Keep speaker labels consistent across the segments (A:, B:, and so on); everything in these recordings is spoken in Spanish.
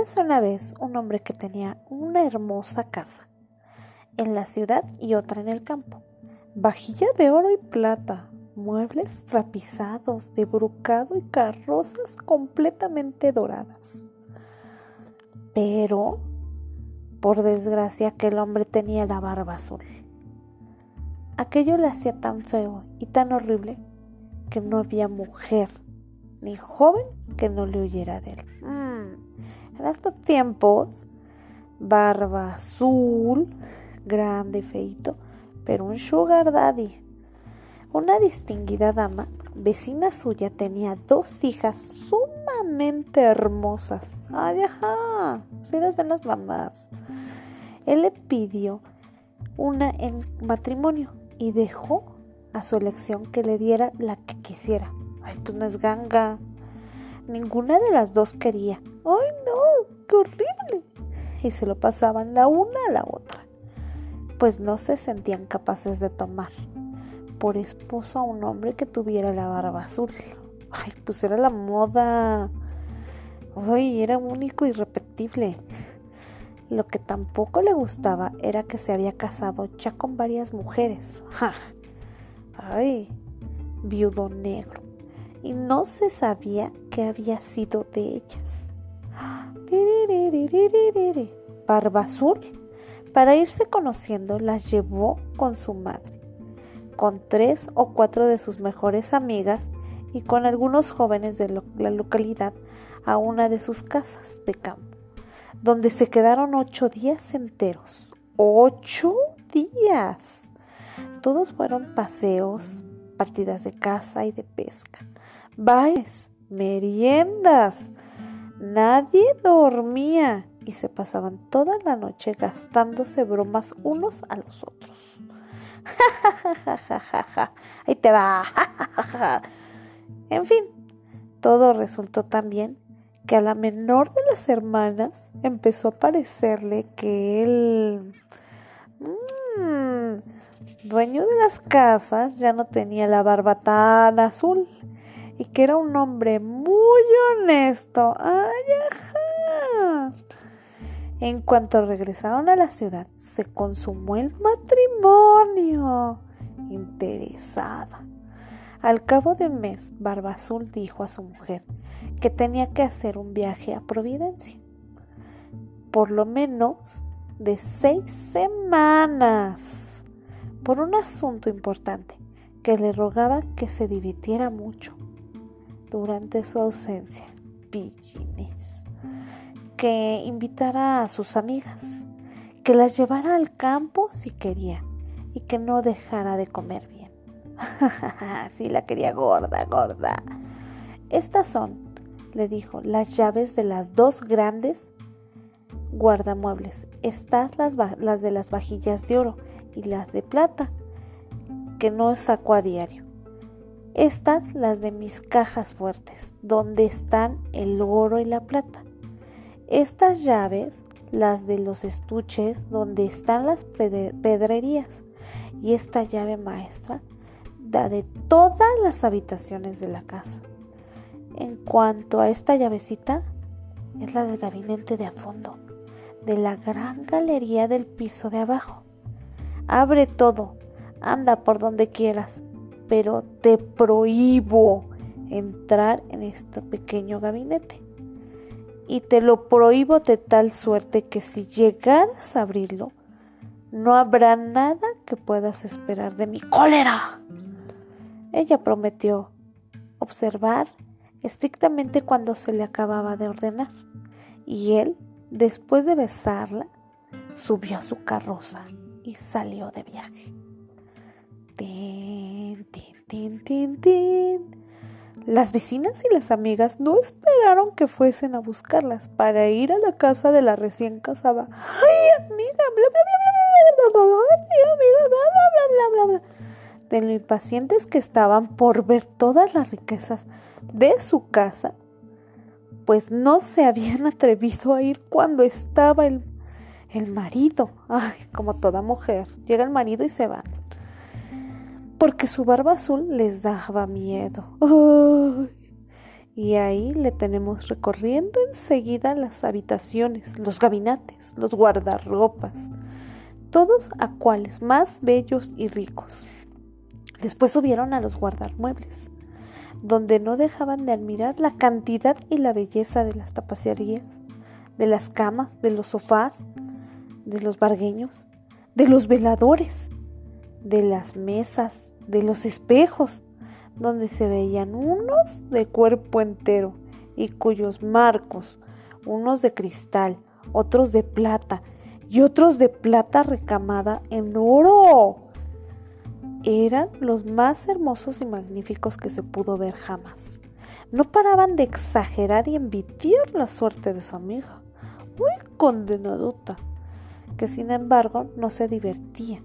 A: Una vez un hombre que tenía una hermosa casa en la ciudad y otra en el campo. Vajilla de oro y plata, muebles trapizados de brocado y carrozas completamente doradas. Pero, por desgracia, aquel hombre tenía la barba azul. Aquello le hacía tan feo y tan horrible que no había mujer ni joven que no le huyera de él. Mm, en estos tiempos, barba azul, grande feito, pero un sugar daddy. Una distinguida dama, vecina suya, tenía dos hijas sumamente hermosas. Ay, ajá, ustedes ven las mamás. Él le pidió una en matrimonio y dejó a su elección que le diera la que quisiera. Ay, pues no es ganga. Ninguna de las dos quería. Ay, qué horrible. Y se lo pasaban la una a la otra. Pues no se sentían capaces de tomar por esposo a un hombre que tuviera la barba azul. Ay, pues era la moda. Ay, era único y repetible. Lo que tampoco le gustaba era que se había casado ya con varias mujeres. Ay, viudo negro y no se sabía qué había sido de ellas. Barba Azul, para irse conociendo, las llevó con su madre, con tres o cuatro de sus mejores amigas y con algunos jóvenes de la localidad a una de sus casas de campo, donde se quedaron ocho días enteros. ¡Ocho días! Todos fueron paseos, partidas de caza y de pesca bailes, meriendas. Nadie dormía y se pasaban toda la noche gastándose bromas unos a los otros. Ahí te va. en fin, todo resultó tan bien que a la menor de las hermanas empezó a parecerle que él, mmm, dueño de las casas, ya no tenía la barba tan azul y que era un hombre muy honesto. ¡Ay, ajá! En cuanto regresaron a la ciudad, se consumó el matrimonio. Interesada. Al cabo de un mes, Barba Azul dijo a su mujer que tenía que hacer un viaje a Providencia. Por lo menos de seis semanas. Por un asunto importante que le rogaba que se divirtiera mucho durante su ausencia, pillines, que invitara a sus amigas, que las llevara al campo si quería y que no dejara de comer bien. sí, la quería gorda, gorda. Estas son, le dijo, las llaves de las dos grandes guardamuebles. Estas las, las de las vajillas de oro y las de plata, que no sacó a diario. Estas las de mis cajas fuertes, donde están el oro y la plata. Estas llaves, las de los estuches, donde están las pedrerías. Y esta llave maestra, la de todas las habitaciones de la casa. En cuanto a esta llavecita, es la del gabinete de a fondo, de la gran galería del piso de abajo. Abre todo, anda por donde quieras, pero te prohíbo entrar en este pequeño gabinete. Y te lo prohíbo de tal suerte que si llegaras a abrirlo, no habrá nada que puedas esperar de mi cólera. Ella prometió observar estrictamente cuando se le acababa de ordenar, y él, después de besarla, subió a su carroza y salió de viaje. Tin, tin, tin, Las vecinas y las amigas no esperaron que fuesen a buscarlas para ir a la casa de la recién casada. ¡Ay, amiga! Bla, bla, bla, bla, bla, bla, bla. De lo impacientes que estaban por ver todas las riquezas de su casa, pues no se habían atrevido a ir cuando estaba el, el marido. Ay, como toda mujer, llega el marido y se van porque su barba azul les daba miedo. Y ahí le tenemos recorriendo enseguida las habitaciones, los gabinetes, los guardarropas, todos a cuales más bellos y ricos. Después subieron a los guardarmuebles, donde no dejaban de admirar la cantidad y la belleza de las tapicerías, de las camas, de los sofás, de los bargueños, de los veladores, de las mesas, de los espejos, donde se veían unos de cuerpo entero y cuyos marcos, unos de cristal, otros de plata y otros de plata recamada en oro. Eran los más hermosos y magníficos que se pudo ver jamás. No paraban de exagerar y envidiar la suerte de su amiga, muy condenadota, que sin embargo no se divertía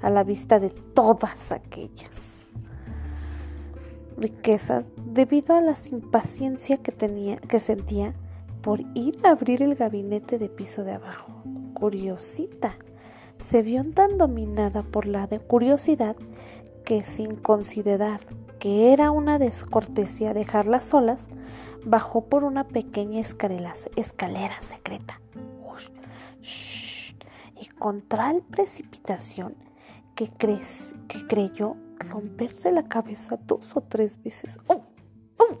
A: a la vista de todas aquellas riquezas debido a la impaciencia que tenía que sentía por ir a abrir el gabinete de piso de abajo. Curiosita, se vio tan dominada por la de curiosidad que sin considerar que era una descortesía dejarlas solas, bajó por una pequeña escalera, secreta. y con tal precipitación que, que creyó romperse la cabeza dos o tres veces. ¡Oh! ¡Oh!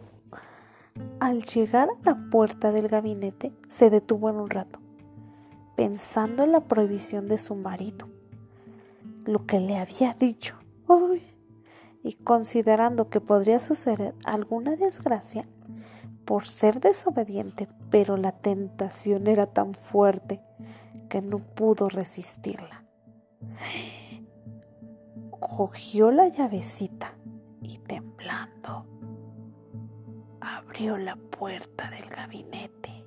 A: Al llegar a la puerta del gabinete, se detuvo en un rato, pensando en la prohibición de su marido, lo que le había dicho, y considerando que podría suceder alguna desgracia por ser desobediente, pero la tentación era tan fuerte que no pudo resistirla cogió la llavecita y temblando abrió la puerta del gabinete.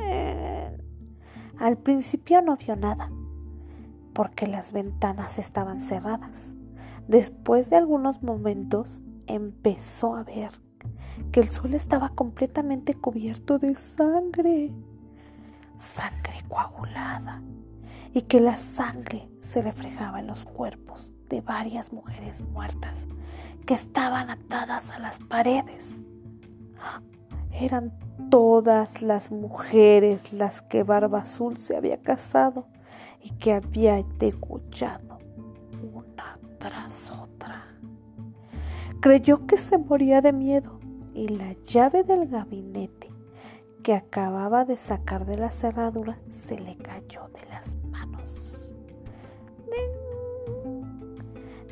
A: Eh, al principio no vio nada, porque las ventanas estaban cerradas. Después de algunos momentos empezó a ver que el suelo estaba completamente cubierto de sangre, sangre coagulada y que la sangre se reflejaba en los cuerpos de varias mujeres muertas que estaban atadas a las paredes. Eran todas las mujeres las que Barba Azul se había casado y que había degollado una tras otra. Creyó que se moría de miedo y la llave del gabinete que acababa de sacar de la cerradura se le cayó de las manos.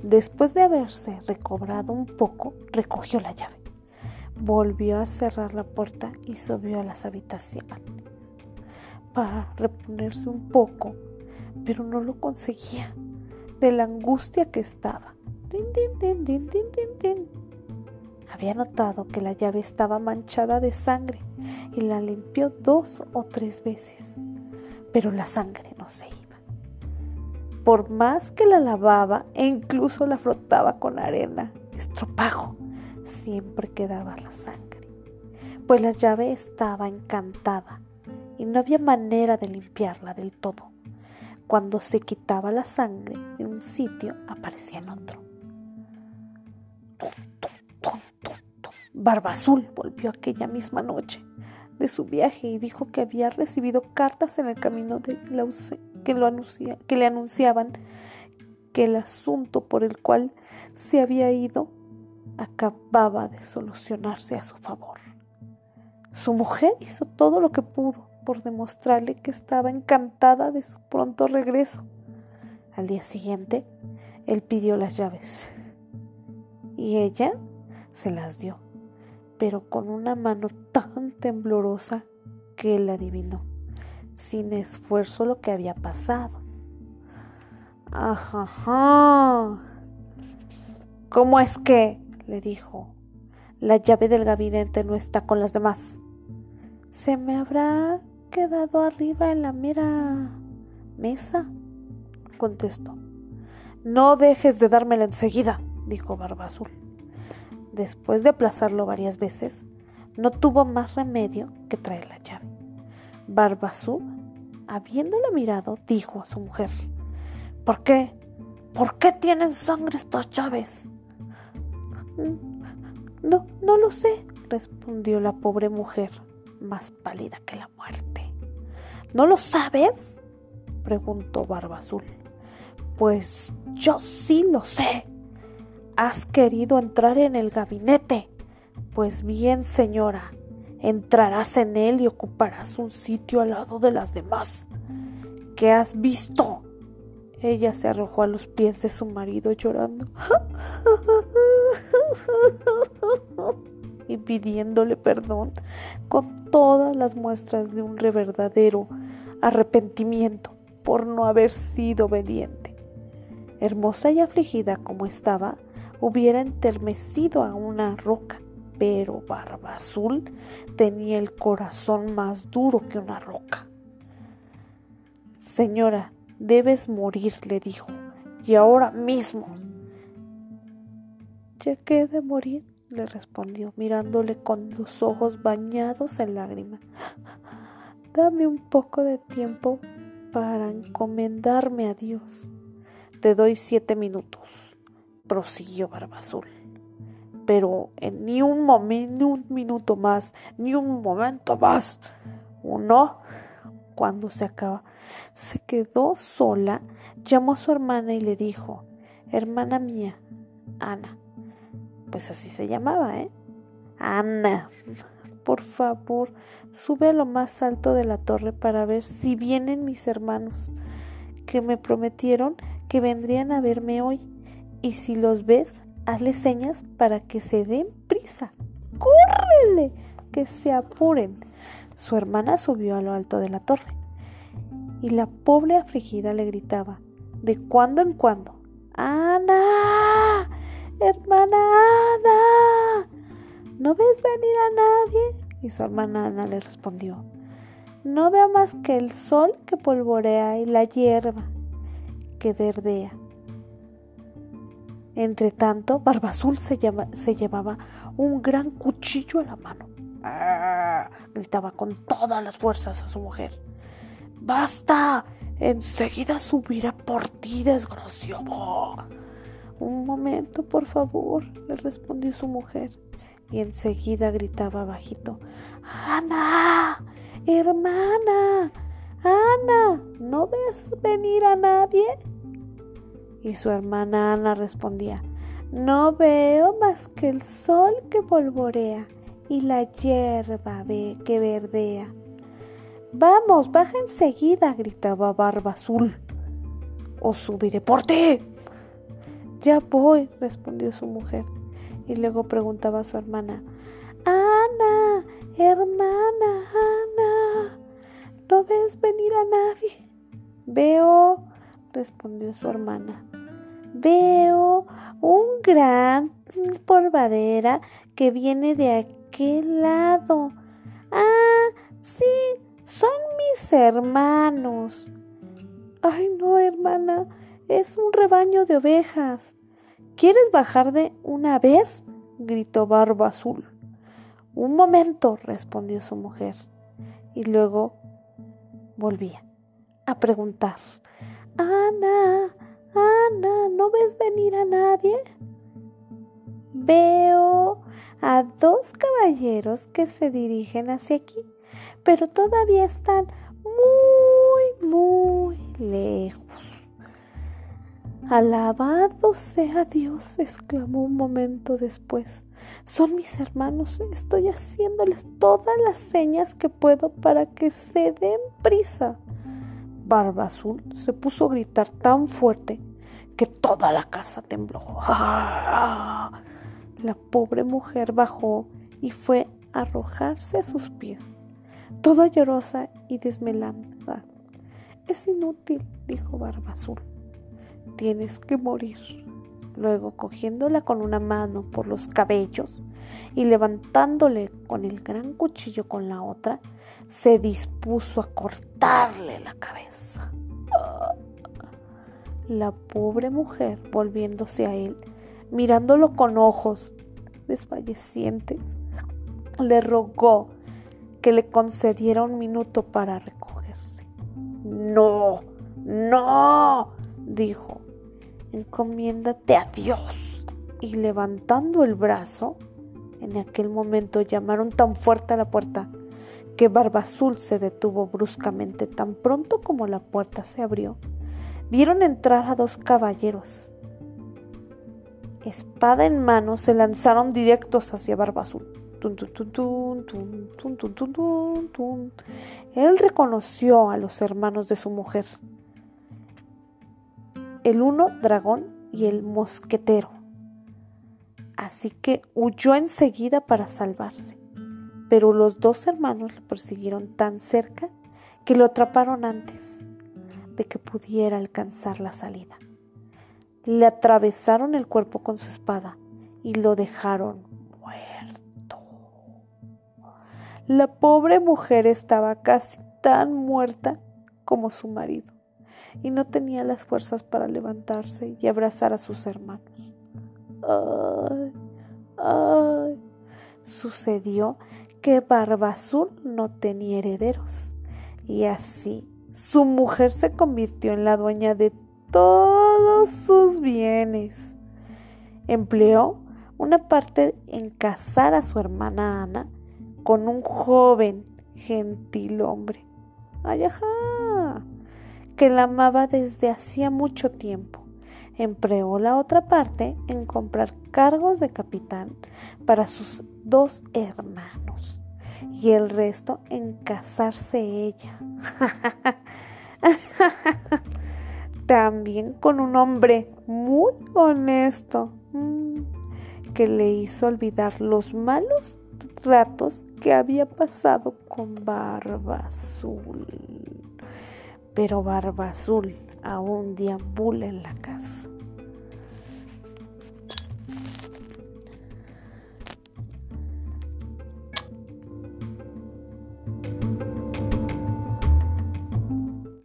A: Después de haberse recobrado un poco, recogió la llave, volvió a cerrar la puerta y subió a las habitaciones para reponerse un poco, pero no lo conseguía de la angustia que estaba. Había notado que la llave estaba manchada de sangre y la limpió dos o tres veces, pero la sangre no se iba. Por más que la lavaba e incluso la frotaba con arena, estropajo, siempre quedaba la sangre, pues la llave estaba encantada y no había manera de limpiarla del todo. Cuando se quitaba la sangre de un sitio, aparecía en otro. Barba Azul volvió aquella misma noche de su viaje y dijo que había recibido cartas en el camino de que, lo que le anunciaban que el asunto por el cual se había ido acababa de solucionarse a su favor. Su mujer hizo todo lo que pudo por demostrarle que estaba encantada de su pronto regreso. Al día siguiente, él pidió las llaves y ella se las dio pero con una mano tan temblorosa que él adivinó, sin esfuerzo, lo que había pasado. Ajá. ¿Cómo es que? le dijo. La llave del gabinete no está con las demás. Se me habrá quedado arriba en la mera mesa, contestó. No dejes de dármela enseguida, dijo Barba Azul después de aplazarlo varias veces, no tuvo más remedio que traer la llave. Barbazú, habiéndola mirado, dijo a su mujer, ¿Por qué? ¿Por qué tienen sangre estas llaves? No, no lo sé, respondió la pobre mujer, más pálida que la muerte. ¿No lo sabes? preguntó Barba. Pues yo sí lo sé. Has querido entrar en el gabinete. Pues bien, señora, entrarás en él y ocuparás un sitio al lado de las demás. ¿Qué has visto? Ella se arrojó a los pies de su marido llorando y pidiéndole perdón con todas las muestras de un verdadero arrepentimiento por no haber sido obediente. Hermosa y afligida como estaba, hubiera entermecido a una roca, pero Barba Azul tenía el corazón más duro que una roca. Señora, Debes morir, le dijo, y ahora mismo. ¿Ya qué de morir? le respondió, mirándole con los ojos bañados en lágrimas. Dame un poco de tiempo para encomendarme a Dios. Te doy siete minutos, prosiguió Barba Azul. Pero en ni un, ni un minuto más, ni un momento más. Uno, cuando se acaba, se quedó sola, llamó a su hermana y le dijo, hermana mía, Ana, pues así se llamaba, ¿eh? Ana, por favor, sube a lo más alto de la torre para ver si vienen mis hermanos, que me prometieron que vendrían a verme hoy. Y si los ves, hazle señas para que se den prisa. ¡Córrele! Que se apuren. Su hermana subió a lo alto de la torre y la pobre afligida le gritaba de cuando en cuando, Ana, hermana Ana, ¿no ves venir a nadie? Y su hermana Ana le respondió, no veo más que el sol que polvorea y la hierba que verdea. Entre tanto, Barba Azul se, se llevaba un gran cuchillo a la mano. Gritaba con todas las fuerzas a su mujer. Basta. Enseguida subiré por ti, desgraciado. Un momento, por favor, le respondió su mujer. Y enseguida gritaba bajito. Ana, hermana, Ana, ¿no ves venir a nadie? Y su hermana Ana respondía, no veo más que el sol que polvorea y la hierba que verdea. Vamos, baja enseguida, gritaba Barba Azul. O subiré por ti. Ya voy, respondió su mujer. Y luego preguntaba a su hermana, Ana, hermana, Ana, ¿no ves venir a nadie? Veo, respondió su hermana, veo un gran polvadera que viene de aquel lado. Ah, sí, son mis hermanos. Ay, no, hermana, es un rebaño de ovejas. ¿Quieres bajar de una vez? gritó Barba Azul. Un momento, respondió su mujer, y luego volvía a preguntar. Ana, Ana, ¿no ves venir a nadie? Veo a dos caballeros que se dirigen hacia aquí pero todavía están muy, muy lejos. Alabado sea Dios, exclamó un momento después. Son mis hermanos, estoy haciéndoles todas las señas que puedo para que se den prisa. Barba Azul se puso a gritar tan fuerte que toda la casa tembló. La pobre mujer bajó y fue a arrojarse a sus pies toda llorosa y desmelada. Es inútil, dijo Barba Azul. Tienes que morir. Luego, cogiéndola con una mano por los cabellos y levantándole con el gran cuchillo con la otra, se dispuso a cortarle la cabeza. La pobre mujer, volviéndose a él, mirándolo con ojos desfallecientes, le rogó que le concediera un minuto para recogerse. No, no, dijo, encomiéndate a Dios. Y levantando el brazo, En aquel momento llamaron tan fuerte a la puerta que Barba Azul se detuvo bruscamente tan pronto como la puerta se abrió. Vieron entrar a dos caballeros. Espada en mano se lanzaron directos hacia Barba Azul. Él reconoció a los hermanos de su mujer, el uno dragón y el mosquetero. Así que huyó enseguida para salvarse. Pero los dos hermanos le persiguieron tan cerca que lo atraparon antes de que pudiera alcanzar la salida. Le atravesaron el cuerpo con su espada y lo dejaron muerto. La pobre mujer estaba casi tan muerta como su marido y no tenía las fuerzas para levantarse y abrazar a sus hermanos. Ay, ay. Sucedió que Barba Azul no tenía herederos y así su mujer se convirtió en la dueña de todos sus bienes. Empleó una parte en casar a su hermana Ana con un joven gentil hombre. ¡Ay, ajá! que la amaba desde hacía mucho tiempo. Empleó la otra parte en comprar cargos de capitán para sus dos hermanos y el resto en casarse ella. También con un hombre muy honesto mm, que le hizo olvidar los malos ratos que había pasado con Barba Azul pero Barba Azul aún deambula en la casa.